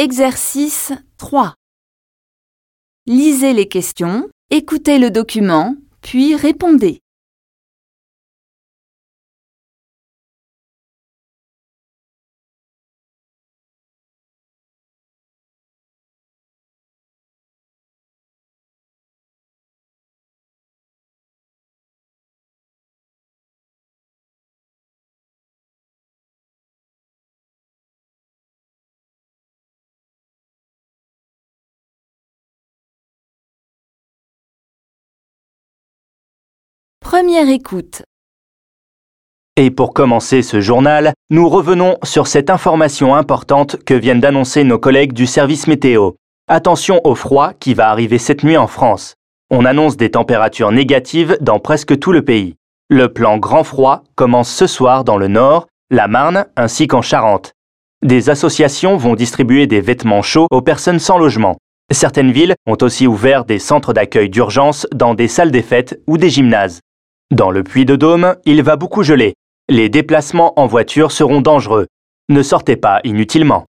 Exercice 3. Lisez les questions, écoutez le document, puis répondez. Première écoute. Et pour commencer ce journal, nous revenons sur cette information importante que viennent d'annoncer nos collègues du service météo. Attention au froid qui va arriver cette nuit en France. On annonce des températures négatives dans presque tout le pays. Le plan grand froid commence ce soir dans le nord, la Marne ainsi qu'en Charente. Des associations vont distribuer des vêtements chauds aux personnes sans logement. Certaines villes ont aussi ouvert des centres d'accueil d'urgence dans des salles des fêtes ou des gymnases. Dans le puits de Dôme, il va beaucoup geler. Les déplacements en voiture seront dangereux. Ne sortez pas inutilement.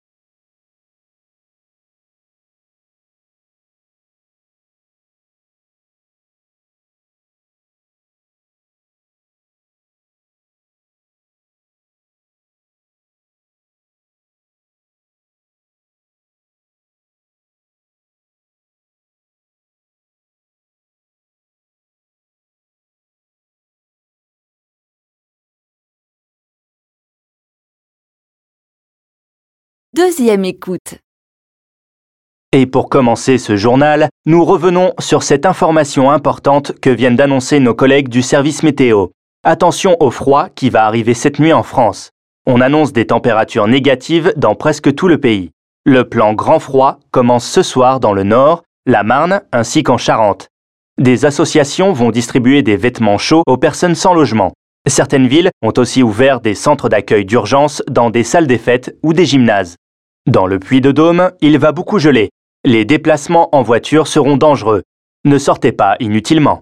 Deuxième écoute. Et pour commencer ce journal, nous revenons sur cette information importante que viennent d'annoncer nos collègues du service météo. Attention au froid qui va arriver cette nuit en France. On annonce des températures négatives dans presque tout le pays. Le plan grand froid commence ce soir dans le nord, la Marne ainsi qu'en Charente. Des associations vont distribuer des vêtements chauds aux personnes sans logement. Certaines villes ont aussi ouvert des centres d'accueil d'urgence dans des salles des fêtes ou des gymnases. Dans le puits de Dôme, il va beaucoup geler. Les déplacements en voiture seront dangereux. Ne sortez pas inutilement.